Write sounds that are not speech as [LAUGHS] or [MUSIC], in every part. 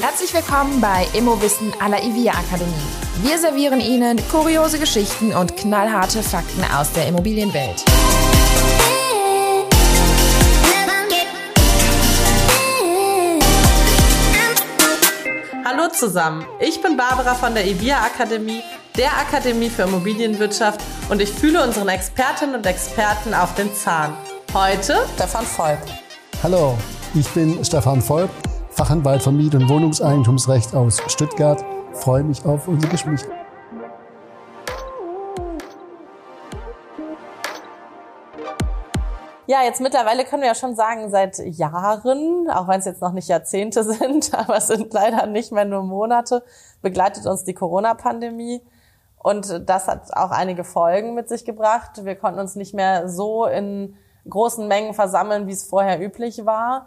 Herzlich willkommen bei Immowissen à la Ivia Akademie. Wir servieren Ihnen kuriose Geschichten und knallharte Fakten aus der Immobilienwelt. Hallo zusammen, ich bin Barbara von der Ivia Akademie, der Akademie für Immobilienwirtschaft und ich fühle unseren Expertinnen und Experten auf den Zahn. Heute Stefan Volk. Hallo, ich bin Stefan Volk, Fachanwalt für Miet- und Wohnungseigentumsrecht aus Stuttgart. Freue mich auf unser Gespräch. Ja, jetzt mittlerweile können wir ja schon sagen, seit Jahren, auch wenn es jetzt noch nicht Jahrzehnte [LAUGHS] sind, aber es sind leider nicht mehr nur Monate, begleitet uns die Corona-Pandemie. Und das hat auch einige Folgen mit sich gebracht. Wir konnten uns nicht mehr so in großen Mengen versammeln, wie es vorher üblich war.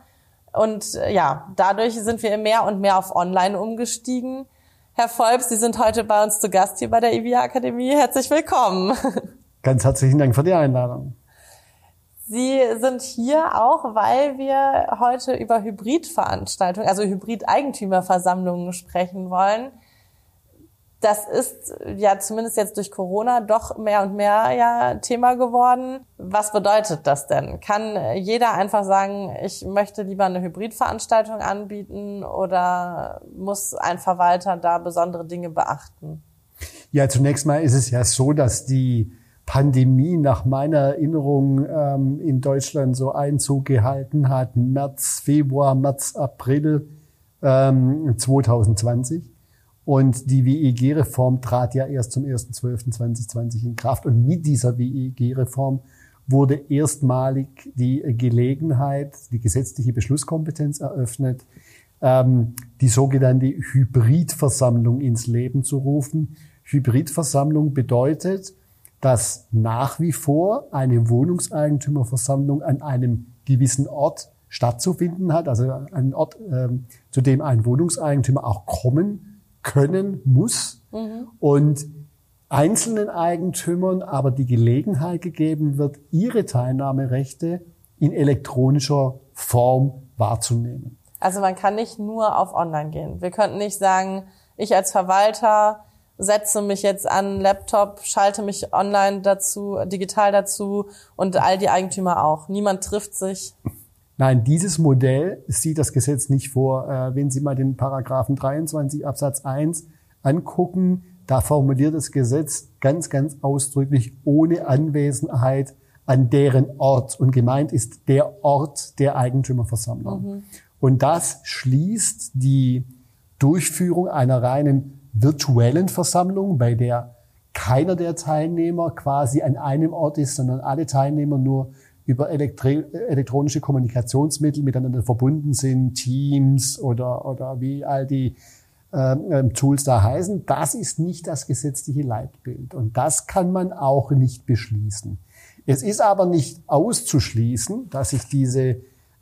Und äh, ja, dadurch sind wir mehr und mehr auf Online umgestiegen. Herr Volps, Sie sind heute bei uns zu Gast hier bei der IVIA Akademie. Herzlich willkommen. [LAUGHS] Ganz herzlichen Dank für die Einladung. Sie sind hier auch, weil wir heute über Hybridveranstaltungen, also Hybrid-Eigentümerversammlungen sprechen wollen. Das ist ja zumindest jetzt durch Corona doch mehr und mehr ja Thema geworden. Was bedeutet das denn? Kann jeder einfach sagen, ich möchte lieber eine Hybridveranstaltung anbieten oder muss ein Verwalter da besondere Dinge beachten? Ja, zunächst mal ist es ja so, dass die Pandemie nach meiner Erinnerung ähm, in Deutschland so Einzug gehalten hat, März, Februar, März, April ähm, 2020. Und die WEG-Reform trat ja erst zum 1.12.2020 in Kraft. Und mit dieser WEG-Reform wurde erstmalig die Gelegenheit, die gesetzliche Beschlusskompetenz eröffnet, ähm, die sogenannte Hybridversammlung ins Leben zu rufen. Hybridversammlung bedeutet, dass nach wie vor eine Wohnungseigentümerversammlung an einem gewissen Ort stattzufinden hat, also einen Ort, ähm, zu dem ein Wohnungseigentümer auch kommen können muss mhm. und einzelnen Eigentümern aber die Gelegenheit gegeben wird, ihre Teilnahmerechte in elektronischer Form wahrzunehmen. Also man kann nicht nur auf Online gehen. Wir könnten nicht sagen, ich als Verwalter setze mich jetzt an Laptop, schalte mich online dazu, digital dazu und all die Eigentümer auch. Niemand trifft sich. Nein, dieses Modell sieht das Gesetz nicht vor. Äh, wenn Sie mal den Paragraphen 23 Absatz 1 angucken, da formuliert das Gesetz ganz, ganz ausdrücklich ohne Anwesenheit an deren Ort. Und gemeint ist der Ort der Eigentümerversammlung. Mhm. Und das schließt die Durchführung einer reinen virtuellen Versammlung, bei der keiner der Teilnehmer quasi an einem Ort ist, sondern alle Teilnehmer nur über elektronische Kommunikationsmittel miteinander verbunden sind, Teams oder, oder wie all die ähm, ähm, Tools da heißen. Das ist nicht das gesetzliche Leitbild und das kann man auch nicht beschließen. Es ist aber nicht auszuschließen, dass sich diese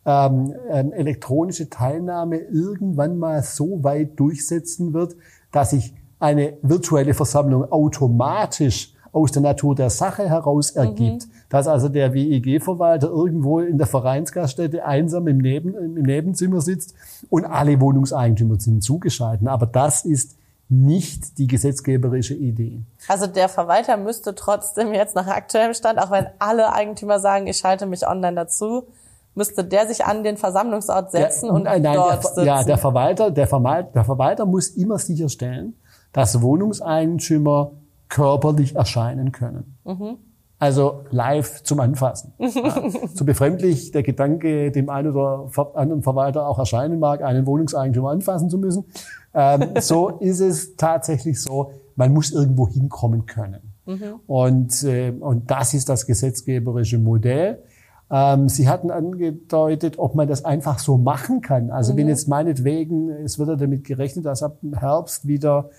ähm, ähm elektronische Teilnahme irgendwann mal so weit durchsetzen wird, dass sich eine virtuelle Versammlung automatisch aus der Natur der Sache heraus ergibt. Mhm. Dass also der WEG-Verwalter irgendwo in der Vereinsgaststätte einsam im, Neben, im Nebenzimmer sitzt und alle Wohnungseigentümer sind zugeschaltet. Aber das ist nicht die gesetzgeberische Idee. Also der Verwalter müsste trotzdem jetzt nach aktuellem Stand, auch wenn alle Eigentümer sagen, ich schalte mich online dazu, müsste der sich an den Versammlungsort setzen der, und nein, dort der, sitzen. Ja, der Verwalter, der Verwalter, der Verwalter muss immer sicherstellen, dass Wohnungseigentümer körperlich erscheinen können. Mhm. Also live zum Anfassen. ja. [LAUGHS] So befremdlich der Gedanke dem einen oder anderen Verwalter auch erscheinen mag, einen Wohnungseigentümer anfassen zu müssen. Ähm, [LAUGHS] so ist es tatsächlich so, man muss irgendwo hinkommen können. Mhm. Und, äh, und das ist das gesetzgeberische Modell. Ähm, Sie hatten angedeutet, ob man das einfach so machen kann. Also mhm. wenn jetzt meinetwegen, es wird ja damit gerechnet, dass ab Herbst wieder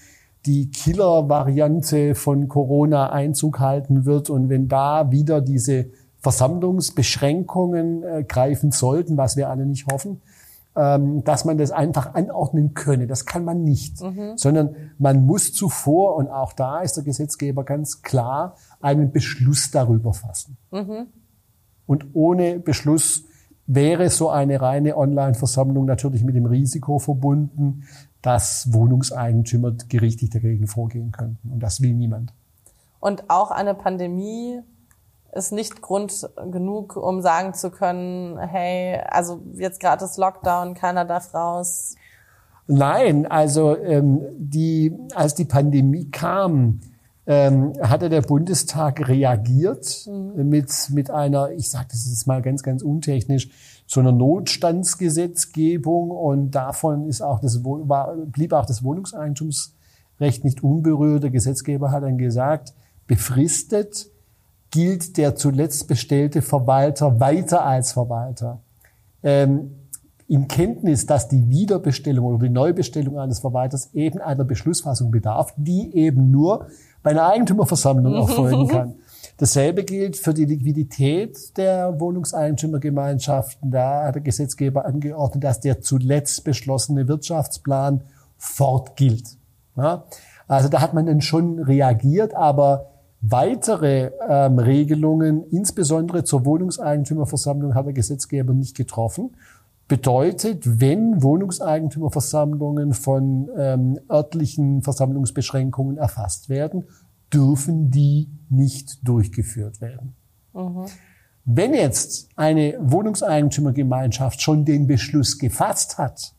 die Killer-Variante von Corona Einzug halten wird und wenn da wieder diese Versammlungsbeschränkungen äh, greifen sollten, was wir alle nicht hoffen, ähm, dass man das einfach anordnen könne. Das kann man nicht, mhm. sondern man muss zuvor, und auch da ist der Gesetzgeber ganz klar, einen Beschluss darüber fassen. Mhm. Und ohne Beschluss wäre so eine reine Online-Versammlung natürlich mit dem Risiko verbunden, dass Wohnungseigentümer gerichtlich dagegen vorgehen könnten. Und das will niemand. Und auch eine Pandemie ist nicht Grund genug, um sagen zu können, hey, also jetzt gerade ist Lockdown, keiner darf raus. Nein, also ähm, die, als die Pandemie kam, ähm, hatte der Bundestag reagiert mhm. mit, mit einer, ich sage das jetzt mal ganz, ganz untechnisch, so einer Notstandsgesetzgebung und davon ist auch das, war, blieb auch das Wohnungseigentumsrecht nicht unberührt. Der Gesetzgeber hat dann gesagt, befristet gilt der zuletzt bestellte Verwalter weiter als Verwalter. Ähm, in Kenntnis, dass die Wiederbestellung oder die Neubestellung eines Verwalters eben einer Beschlussfassung bedarf, die eben nur bei einer Eigentümerversammlung [LAUGHS] erfolgen kann. Dasselbe gilt für die Liquidität der Wohnungseigentümergemeinschaften. Da hat der Gesetzgeber angeordnet, dass der zuletzt beschlossene Wirtschaftsplan fortgilt. Ja? Also da hat man dann schon reagiert, aber Weitere ähm, Regelungen, insbesondere zur Wohnungseigentümerversammlung, hat der Gesetzgeber nicht getroffen. Bedeutet, wenn Wohnungseigentümerversammlungen von ähm, örtlichen Versammlungsbeschränkungen erfasst werden, dürfen die nicht durchgeführt werden. Mhm. Wenn jetzt eine Wohnungseigentümergemeinschaft schon den Beschluss gefasst hat,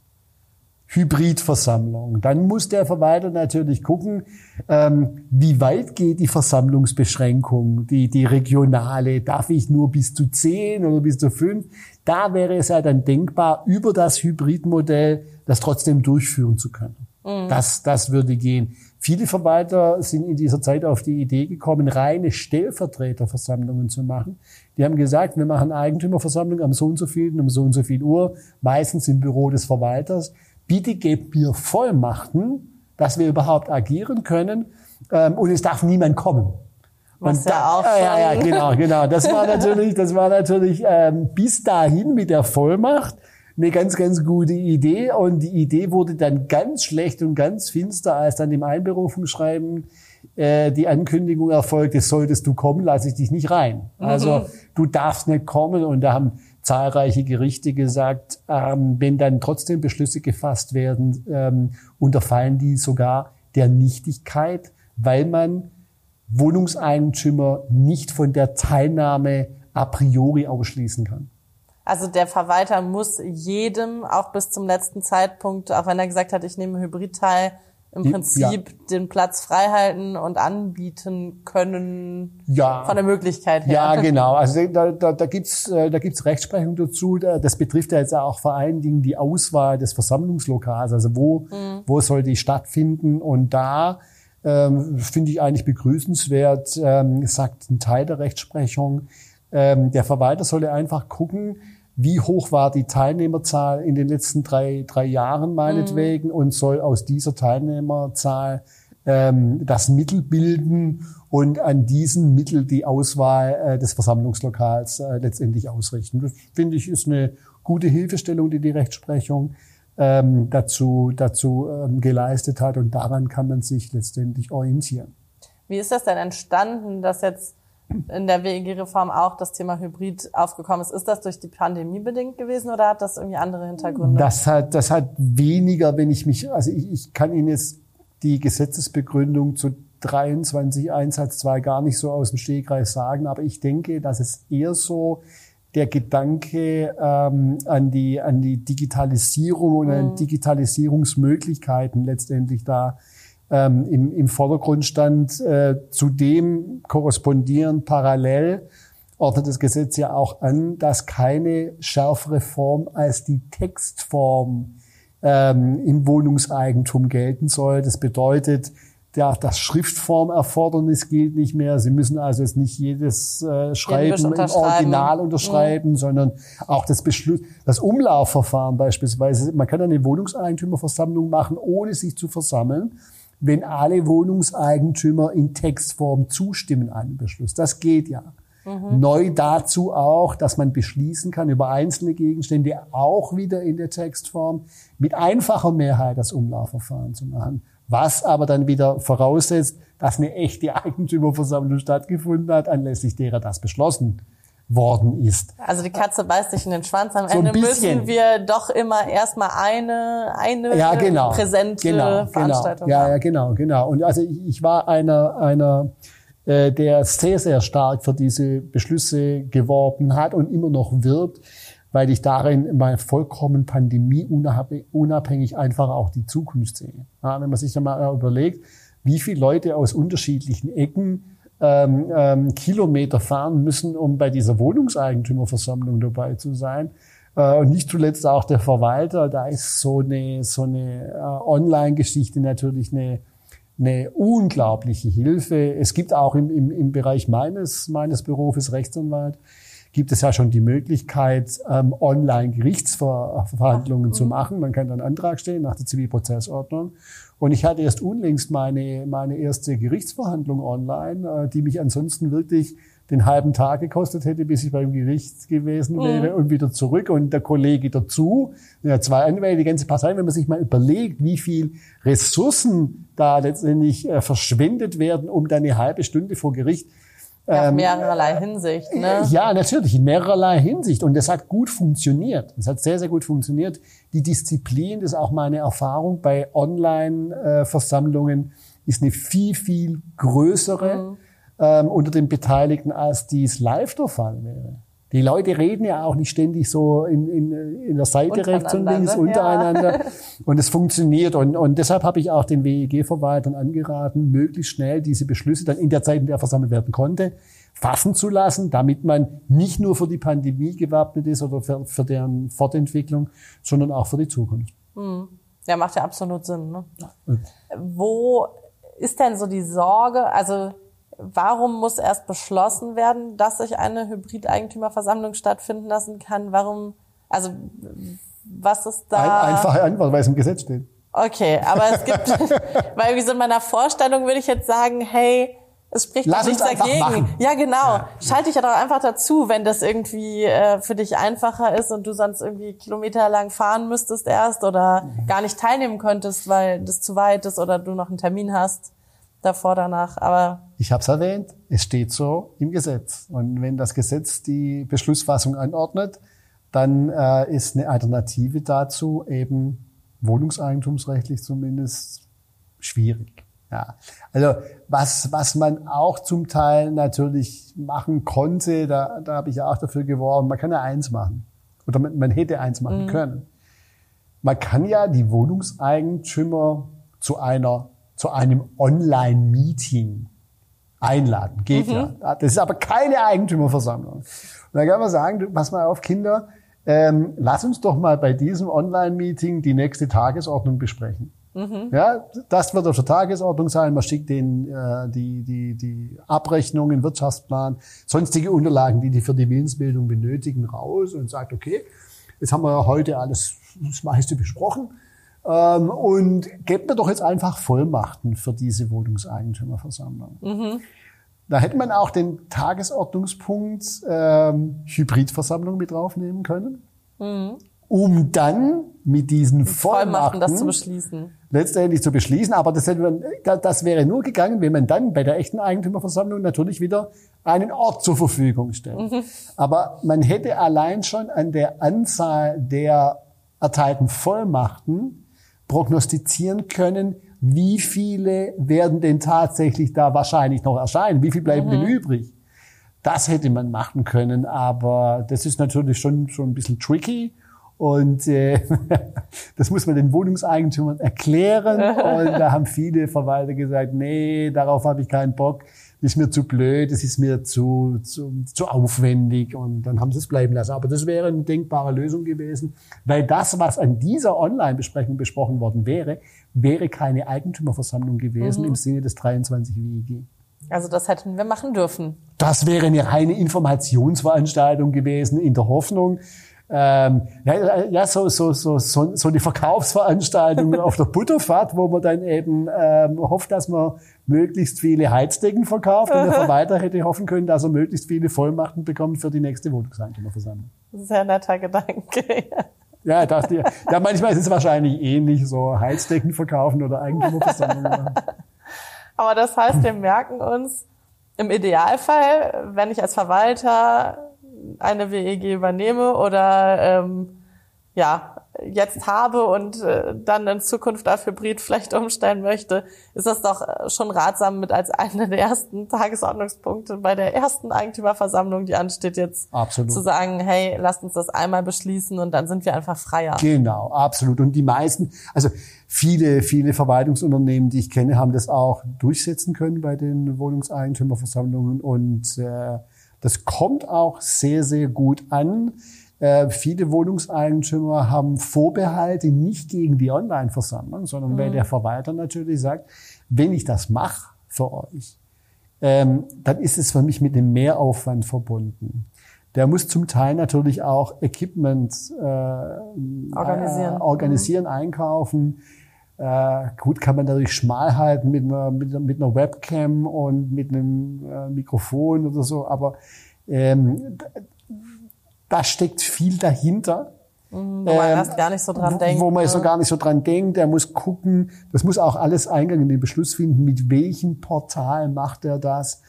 Hybridversammlung. Dann muss der Verwalter natürlich gucken, ähm, wie weit geht die Versammlungsbeschränkung, die, die regionale, darf ich nur bis zu zehn oder bis zu fünf? Da wäre es ja dann denkbar, über das Hybridmodell das trotzdem durchführen zu können. Mhm. Das, das würde gehen. Viele Verwalter sind in dieser Zeit auf die Idee gekommen, reine Stellvertreterversammlungen zu machen. Die haben gesagt, wir machen Eigentümerversammlung am so und so viel, um so und so viel Uhr, meistens im Büro des Verwalters bitte gebt mir Vollmachten, dass wir überhaupt agieren können ähm, und es darf niemand kommen. Was und da, auch ja, ja, genau, genau. Das war [LAUGHS] natürlich, das war natürlich ähm, bis dahin mit der Vollmacht eine ganz, ganz gute Idee. Und die Idee wurde dann ganz schlecht und ganz finster, als dann im Einberufungsschreiben äh, die Ankündigung erfolgte, solltest du kommen, lasse ich dich nicht rein. Also mhm. du darfst nicht kommen. Und da haben zahlreiche Gerichte gesagt, ähm, wenn dann trotzdem Beschlüsse gefasst werden, ähm, unterfallen die sogar der Nichtigkeit, weil man Wohnungseigentümer nicht von der Teilnahme a priori ausschließen kann. Also der Verwalter muss jedem auch bis zum letzten Zeitpunkt, auch wenn er gesagt hat, ich nehme Hybrid teil, im Prinzip ja. den Platz freihalten und anbieten können ja. von der Möglichkeit her. Ja, [LAUGHS] genau. Also da, da, da gibt's äh, da gibt's Rechtsprechung dazu. Das betrifft ja jetzt auch vor allen Dingen die Auswahl des Versammlungslokals. Also wo, mhm. wo soll die stattfinden? Und da ähm, finde ich eigentlich begrüßenswert, ähm, sagt ein Teil der Rechtsprechung, ähm, der Verwalter solle einfach gucken, wie hoch war die Teilnehmerzahl in den letzten drei, drei Jahren meinetwegen mhm. und soll aus dieser Teilnehmerzahl ähm, das Mittel bilden und an diesen Mittel die Auswahl äh, des Versammlungslokals äh, letztendlich ausrichten. Das finde ich ist eine gute Hilfestellung, die die Rechtsprechung ähm, dazu, dazu ähm, geleistet hat und daran kann man sich letztendlich orientieren. Wie ist das denn entstanden, dass jetzt in der WEG-Reform auch das Thema Hybrid aufgekommen ist. Ist das durch die Pandemie bedingt gewesen oder hat das irgendwie andere Hintergründe? Das hat, das hat weniger, wenn ich mich, also ich, ich kann Ihnen jetzt die Gesetzesbegründung zu 23 Einsatz 2 gar nicht so aus dem Stegreif sagen, aber ich denke, dass es eher so der Gedanke ähm, an, die, an die Digitalisierung und mhm. an Digitalisierungsmöglichkeiten letztendlich da ähm, im, im Vordergrund stand. Äh, zudem korrespondieren parallel ordnet das Gesetz ja auch an, dass keine schärfere Form als die Textform ähm, im Wohnungseigentum gelten soll. Das bedeutet, ja, das Schriftformerfordernis gilt nicht mehr. Sie müssen also jetzt nicht jedes äh, Schreiben im Original unterschreiben, mhm. sondern auch das Beschluss, das Umlaufverfahren beispielsweise. Man kann eine Wohnungseigentümerversammlung machen, ohne sich zu versammeln wenn alle Wohnungseigentümer in Textform zustimmen einem Beschluss. Das geht ja. Mhm. Neu dazu auch, dass man beschließen kann, über einzelne Gegenstände auch wieder in der Textform mit einfacher Mehrheit das Umlaufverfahren zu machen. Was aber dann wieder voraussetzt, dass eine echte Eigentümerversammlung stattgefunden hat, anlässlich derer das beschlossen worden ist. Also die Katze beißt sich in den Schwanz. Am so Ende müssen wir doch immer erstmal eine, eine ja, genau, präsente genau, genau. Veranstaltung genau. Ja, ja, genau, genau. Und also ich, war einer, einer, äh, der sehr, sehr stark für diese Beschlüsse geworben hat und immer noch wirbt, weil ich darin mal vollkommen pandemieunabhängig einfach auch die Zukunft sehe. Ja, wenn man sich einmal überlegt, wie viele Leute aus unterschiedlichen Ecken ähm, ähm, Kilometer fahren müssen, um bei dieser Wohnungseigentümerversammlung dabei zu sein. Äh, und nicht zuletzt auch der Verwalter. Da ist so eine, so eine äh, Online-Geschichte natürlich eine, eine unglaubliche Hilfe. Es gibt auch im, im, im Bereich meines, meines Berufes Rechtsanwalt, gibt es ja schon die Möglichkeit, ähm, online Gerichtsverhandlungen zu machen. Man kann dann Antrag stellen nach der Zivilprozessordnung. Und ich hatte erst unlängst meine, meine erste Gerichtsverhandlung online, äh, die mich ansonsten wirklich den halben Tag gekostet hätte, bis ich beim Gericht gewesen wäre mhm. und wieder zurück und der Kollege dazu. Ja, zwei Anwälte, die ganze Partei, wenn man sich mal überlegt, wie viel Ressourcen da letztendlich äh, verschwendet werden, um dann eine halbe Stunde vor Gericht ja, ähm, mehrerlei Hinsicht, ne? Ja, natürlich, in mehrerlei Hinsicht. Und das hat gut funktioniert. Es hat sehr, sehr gut funktioniert. Die Disziplin, das ist auch meine Erfahrung bei Online-Versammlungen, ist eine viel, viel größere mhm. ähm, unter den Beteiligten, als dies live der Fall wäre. Die Leute reden ja auch nicht ständig so in, in, in der Seite rechts und links untereinander. Ja. [LAUGHS] Und es funktioniert. Und, und deshalb habe ich auch den WEG-Verwaltern angeraten, möglichst schnell diese Beschlüsse dann in der Zeit, in der versammelt werden konnte, fassen zu lassen, damit man nicht nur für die Pandemie gewappnet ist oder für, für deren Fortentwicklung, sondern auch für die Zukunft. Hm. Ja, macht ja absolut Sinn. Ne? Ja. Wo ist denn so die Sorge? Also Warum muss erst beschlossen werden, dass sich eine Hybrid-Eigentümerversammlung stattfinden lassen kann? Warum, also, was ist da? Ein, einfache Antwort, weil es im Gesetz steht. Okay, aber es gibt, [LAUGHS] weil wie so in meiner Vorstellung würde ich jetzt sagen, hey, es spricht Lass nichts dagegen. Machen. Ja, genau. Ja. Schalte dich ja doch einfach dazu, wenn das irgendwie äh, für dich einfacher ist und du sonst irgendwie kilometerlang fahren müsstest erst oder mhm. gar nicht teilnehmen könntest, weil das zu weit ist oder du noch einen Termin hast davor, danach. Aber ich habe es erwähnt, es steht so im Gesetz. Und wenn das Gesetz die Beschlussfassung anordnet, dann äh, ist eine Alternative dazu eben wohnungseigentumsrechtlich zumindest schwierig. Ja. Also was, was man auch zum Teil natürlich machen konnte, da, da habe ich ja auch dafür geworben, man kann ja eins machen. Oder man, man hätte eins machen mhm. können. Man kann ja die Wohnungseigentümer zu einer zu einem Online-Meeting einladen. Geht mhm. ja. Das ist aber keine Eigentümerversammlung. Und dann kann man sagen, pass mal auf, Kinder, ähm, lass uns doch mal bei diesem Online-Meeting die nächste Tagesordnung besprechen. Mhm. Ja, das wird auf der Tagesordnung sein. Man schickt den äh, die, die, die Abrechnungen, Wirtschaftsplan, sonstige Unterlagen, die die für die Willensbildung benötigen, raus und sagt, okay, jetzt haben wir heute alles das meiste besprochen. Ähm, und gebt mir doch jetzt einfach Vollmachten für diese Wohnungseigentümerversammlung. Mhm. Da hätte man auch den Tagesordnungspunkt ähm, Hybridversammlung mit draufnehmen können, mhm. um dann mit diesen Vollmachten, Vollmachten das zu beschließen. letztendlich zu beschließen. Aber das, hätte das wäre nur gegangen, wenn man dann bei der echten Eigentümerversammlung natürlich wieder einen Ort zur Verfügung stellt. Mhm. Aber man hätte allein schon an der Anzahl der erteilten Vollmachten prognostizieren können, wie viele werden denn tatsächlich da wahrscheinlich noch erscheinen, wie viel bleiben mhm. denn übrig. Das hätte man machen können, aber das ist natürlich schon, schon ein bisschen tricky. Und äh, [LAUGHS] das muss man den Wohnungseigentümern erklären. Und da haben viele Verwalter gesagt, nee, darauf habe ich keinen Bock das ist mir zu blöd, das ist mir zu, zu, zu aufwendig und dann haben sie es bleiben lassen. Aber das wäre eine denkbare Lösung gewesen, weil das, was an dieser Online-Besprechung besprochen worden wäre, wäre keine Eigentümerversammlung gewesen mhm. im Sinne des 23 WEG. Also das hätten wir machen dürfen. Das wäre eine reine Informationsveranstaltung gewesen in der Hoffnung, ähm, ja, ja so, so, so, so, so eine Verkaufsveranstaltung auf der Butterfahrt, wo man dann eben ähm, hofft, dass man möglichst viele Heizdecken verkauft und der [LAUGHS] Verwalter hätte hoffen können, dass er möglichst viele Vollmachten bekommt für die nächste Wohnungseigentümerversammlung. Sehr netter Gedanke. [LAUGHS] Ja, ich dachte, ja, manchmal ist es wahrscheinlich ähnlich, so Heizdecken verkaufen oder Eigentümerversammlungen. Aber das heißt, wir merken uns, im Idealfall, wenn ich als Verwalter eine WEG übernehme oder ähm, ja, jetzt habe und äh, dann in Zukunft auf Hybrid vielleicht umstellen möchte, ist das doch äh, schon ratsam mit als einer der ersten Tagesordnungspunkte bei der ersten Eigentümerversammlung, die ansteht, jetzt absolut. zu sagen, hey, lasst uns das einmal beschließen und dann sind wir einfach freier. Genau, absolut. Und die meisten, also viele, viele Verwaltungsunternehmen, die ich kenne, haben das auch durchsetzen können bei den Wohnungseigentümerversammlungen und äh, das kommt auch sehr, sehr gut an. Äh, viele Wohnungseigentümer haben Vorbehalte nicht gegen die Online-Versammlung, sondern mhm. weil der Verwalter natürlich sagt, wenn ich das mache für euch, ähm, dann ist es für mich mit einem Mehraufwand verbunden. Der muss zum Teil natürlich auch Equipment äh, organisieren, äh, organisieren mhm. einkaufen. Äh, gut kann man dadurch schmal halten mit einer, mit, mit einer Webcam und mit einem äh, Mikrofon oder so, aber ähm, da steckt viel dahinter. Mhm, wo man ähm, erst gar nicht so dran denkt. Wo man ne? so gar nicht so dran denkt. Er muss gucken, das muss auch alles Eingang in den Beschluss finden, mit welchem Portal macht er das.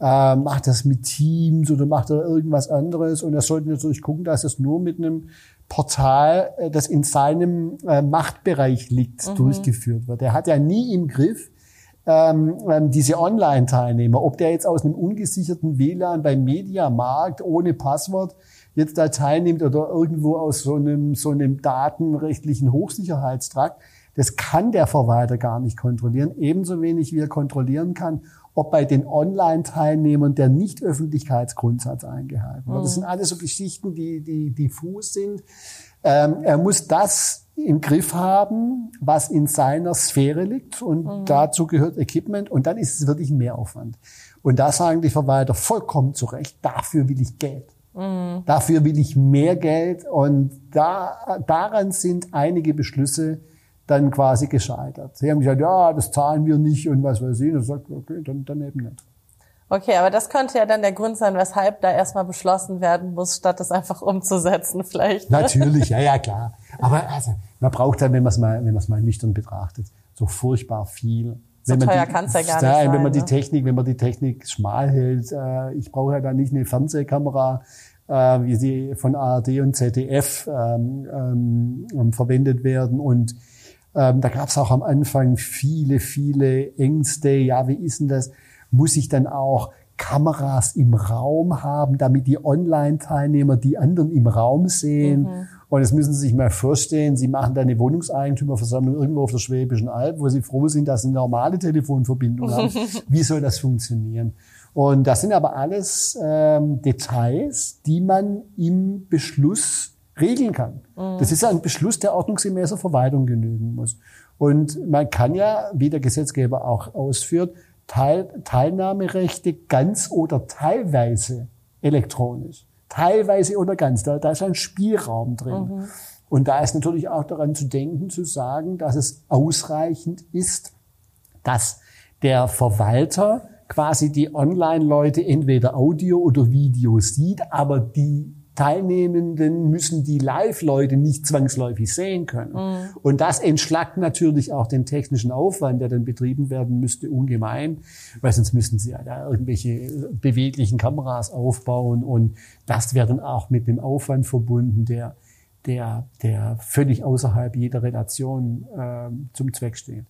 Äh, macht das mit Teams oder macht er irgendwas anderes? Und er sollte natürlich gucken, dass es nur mit einem Portal, äh, das in seinem äh, Machtbereich liegt, mhm. durchgeführt wird. Er hat ja nie im Griff, ähm, ähm diese Online-Teilnehmer, ob der jetzt aus einem ungesicherten WLAN beim Mediamarkt ohne Passwort jetzt da teilnimmt oder irgendwo aus so einem, so einem datenrechtlichen Hochsicherheitstrakt, das kann der Verwalter gar nicht kontrollieren, ebenso wenig wie er kontrollieren kann, ob bei den Online-Teilnehmern der Nicht-Öffentlichkeitsgrundsatz eingehalten wird. Das sind alles so Geschichten, die, die diffus sind. Ähm, er muss das im Griff haben, was in seiner Sphäre liegt und mhm. dazu gehört Equipment und dann ist es wirklich ein Mehraufwand. Und da sagen die Verwalter vollkommen zu Recht, dafür will ich Geld. Mhm. Dafür will ich mehr Geld und da, daran sind einige Beschlüsse dann quasi gescheitert. Sie haben gesagt, ja, das zahlen wir nicht und was weiß ich. Und sagt, okay, dann, dann eben nicht. Okay, aber das könnte ja dann der Grund sein, weshalb da erstmal beschlossen werden muss, statt es einfach umzusetzen vielleicht. Ne? Natürlich, ja, ja, klar. [LAUGHS] Aber also, man braucht dann, wenn man es mal, wenn man es mal nüchtern betrachtet, so furchtbar viel. So wenn teuer kann es ja gar nicht sein. Wenn man die ne? Technik, wenn man die Technik schmal hält, äh, ich brauche ja da nicht eine Fernsehkamera, äh, wie sie von ARD und ZDF ähm, ähm, verwendet werden und ähm, da gab es auch am Anfang viele, viele Ängste. Ja, wie ist denn das? Muss ich dann auch Kameras im Raum haben, damit die Online-Teilnehmer die anderen im Raum sehen? Mhm. Und das müssen Sie sich mal vorstellen, Sie machen da eine Wohnungseigentümerversammlung irgendwo auf der Schwäbischen Alb, wo Sie froh sind, dass Sie eine normale Telefonverbindung haben. [LAUGHS] Wie soll das funktionieren? Und das sind aber alles ähm, Details, die man im Beschluss regeln kann. Mhm. Das ist ein Beschluss, der ordnungsgemäßer Verwaltung genügen muss. Und man kann ja, wie der Gesetzgeber auch ausführt, Teil, Teilnahmerechte ganz oder teilweise elektronisch. Teilweise oder ganz. Da, da ist ein Spielraum drin. Mhm. Und da ist natürlich auch daran zu denken, zu sagen, dass es ausreichend ist, dass der Verwalter quasi die Online-Leute entweder Audio oder Video sieht, aber die Teilnehmenden müssen die Live-Leute nicht zwangsläufig sehen können. Mhm. Und das entschlackt natürlich auch den technischen Aufwand, der dann betrieben werden müsste, ungemein, weil sonst müssten sie ja da irgendwelche beweglichen Kameras aufbauen und das wäre dann auch mit dem Aufwand verbunden, der, der, der völlig außerhalb jeder Relation äh, zum Zweck steht.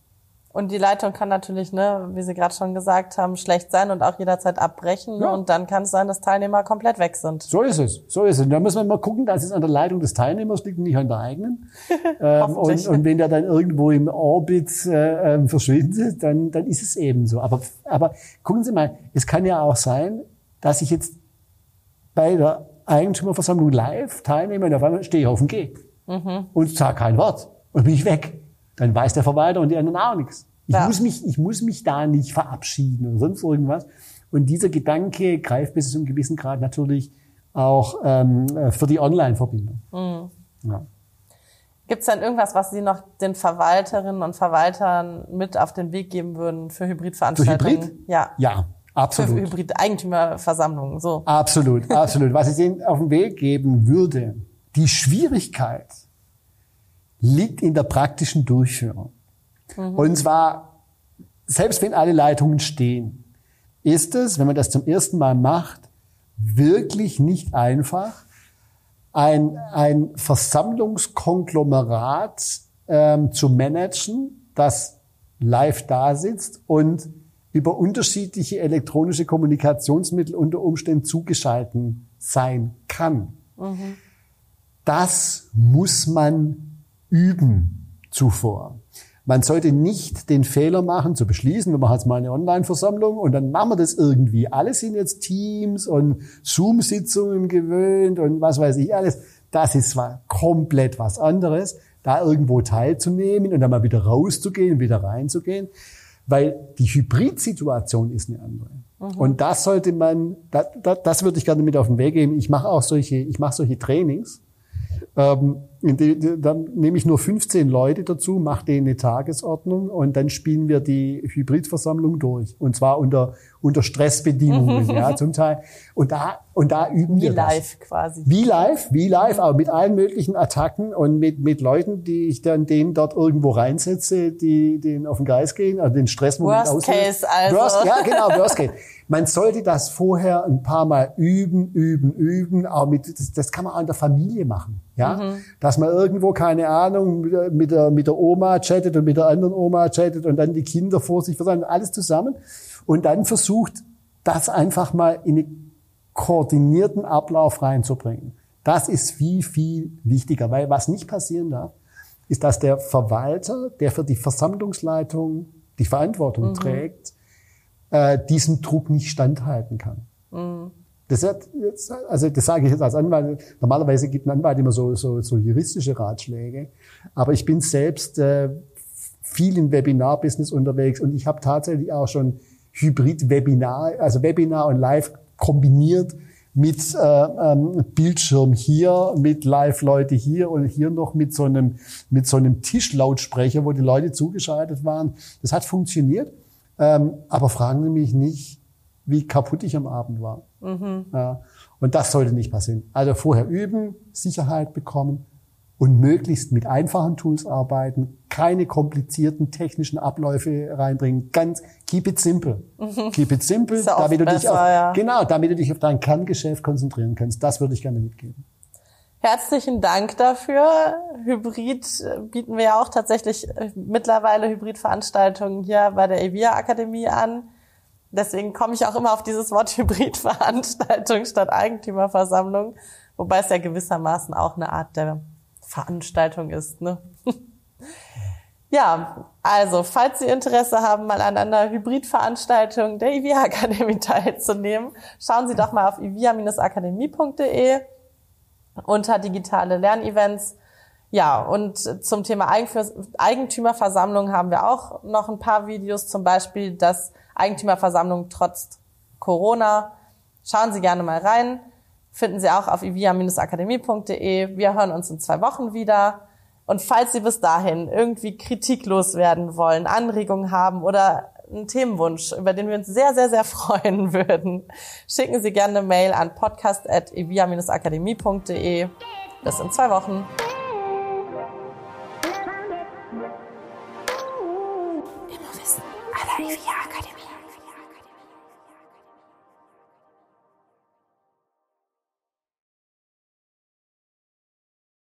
Und die Leitung kann natürlich, ne, wie Sie gerade schon gesagt haben, schlecht sein und auch jederzeit abbrechen. Ja. Und dann kann es sein, dass Teilnehmer komplett weg sind. So ist es. So ist es. Und da muss man mal gucken, dass es an der Leitung des Teilnehmers liegt und nicht an der eigenen. [LAUGHS] ähm, und, und wenn der dann irgendwo im Orbit äh, ähm, verschwindet, dann, dann ist es eben so. Aber, aber gucken Sie mal, es kann ja auch sein, dass ich jetzt bei der Eigentümerversammlung live teilnehme und auf einmal stehe ich auf dem G mhm. und sage kein Wort und bin ich weg dann weiß der Verwalter und die anderen auch nichts. Ich, ja. muss mich, ich muss mich da nicht verabschieden oder sonst irgendwas. Und dieser Gedanke greift bis zu einem gewissen Grad natürlich auch ähm, für die Online-Verbindung. Mhm. Ja. Gibt es dann irgendwas, was Sie noch den Verwalterinnen und Verwaltern mit auf den Weg geben würden für Hybridveranstaltungen? Für Hybrid? Ja. Ja, absolut. Für Hybrid-Eigentümerversammlungen, so. Absolut, absolut. Was ich Ihnen auf den Weg geben würde, die Schwierigkeit liegt in der praktischen Durchführung. Mhm. Und zwar, selbst wenn alle Leitungen stehen, ist es, wenn man das zum ersten Mal macht, wirklich nicht einfach, ein, ein Versammlungskonglomerat ähm, zu managen, das live da sitzt und über unterschiedliche elektronische Kommunikationsmittel unter Umständen zugeschalten sein kann. Mhm. Das muss man üben zuvor. Man sollte nicht den Fehler machen, zu beschließen, wir machen jetzt mal eine Online-Versammlung und dann machen wir das irgendwie. Alle sind jetzt Teams und Zoom-Sitzungen gewöhnt und was weiß ich alles. Das ist zwar komplett was anderes, da irgendwo teilzunehmen und dann mal wieder rauszugehen wieder reinzugehen, weil die Hybrid-Situation ist eine andere. Mhm. Und das sollte man, das, das, das würde ich gerne mit auf den Weg geben. Ich mache auch solche, ich mache solche Trainings ähm, dann nehme ich nur 15 Leute dazu, mache denen eine Tagesordnung und dann spielen wir die Hybridversammlung durch. Und zwar unter, unter Stressbedingungen, [LAUGHS] ja, zum Teil. Und da, und da üben wie wir das. Wie live quasi. Wie live, wie live, aber mit allen möglichen Attacken und mit, mit Leuten, die ich dann denen dort irgendwo reinsetze, die denen auf den Geist gehen, also den Stressmoment Worst. Case also. Worst, ja, genau, Worst Case. Man sollte das vorher ein paar Mal üben, üben, üben. Aber mit, das, das kann man auch in der Familie machen. Ja, mhm. Dass man irgendwo keine Ahnung mit der mit der Oma chattet und mit der anderen Oma chattet und dann die Kinder vor sich versammeln, alles zusammen und dann versucht, das einfach mal in einen koordinierten Ablauf reinzubringen. Das ist viel viel wichtiger, weil was nicht passieren darf, ist, dass der Verwalter, der für die Versammlungsleitung die Verantwortung mhm. trägt, äh, diesem Druck nicht standhalten kann. Mhm. Das, also das sage ich jetzt als Anwalt. Normalerweise gibt ein Anwalt immer so, so, so juristische Ratschläge. Aber ich bin selbst äh, viel im Webinar-Business unterwegs und ich habe tatsächlich auch schon Hybrid-Webinar, also Webinar und Live kombiniert mit äh, ähm, Bildschirm hier, mit Live-Leute hier und hier noch mit so einem mit so einem Tischlautsprecher, wo die Leute zugeschaltet waren. Das hat funktioniert. Ähm, aber fragen Sie mich nicht, wie kaputt ich am Abend war. Mhm. Ja, und das sollte nicht passieren. Also vorher üben, Sicherheit bekommen und möglichst mit einfachen Tools arbeiten, keine komplizierten technischen Abläufe reinbringen. Ganz keep it simple. Mhm. Keep it simple, damit du besser, dich auf, ja. genau, damit du dich auf dein Kerngeschäft konzentrieren kannst. Das würde ich gerne mitgeben. Herzlichen Dank dafür. Hybrid äh, bieten wir ja auch tatsächlich äh, mittlerweile Hybridveranstaltungen hier bei der EVIA Akademie an. Deswegen komme ich auch immer auf dieses Wort [LAUGHS] Hybridveranstaltung statt Eigentümerversammlung, wobei es ja gewissermaßen auch eine Art der Veranstaltung ist. Ne? [LAUGHS] ja, also falls Sie Interesse haben, mal an einer Hybridveranstaltung der EVIA Akademie [LAUGHS] teilzunehmen, schauen Sie doch mal auf ivia-akademie.de unter digitale Lernevents. Ja, und zum Thema Eigentümerversammlung haben wir auch noch ein paar Videos, zum Beispiel das Eigentümerversammlung trotz Corona. Schauen Sie gerne mal rein. Finden Sie auch auf ivia-akademie.de. Wir hören uns in zwei Wochen wieder. Und falls Sie bis dahin irgendwie kritiklos werden wollen, Anregungen haben oder einen Themenwunsch, über den wir uns sehr, sehr, sehr [LAUGHS] freuen würden, schicken Sie gerne eine Mail an podcast.evia-akademie.de. Bis in zwei Wochen.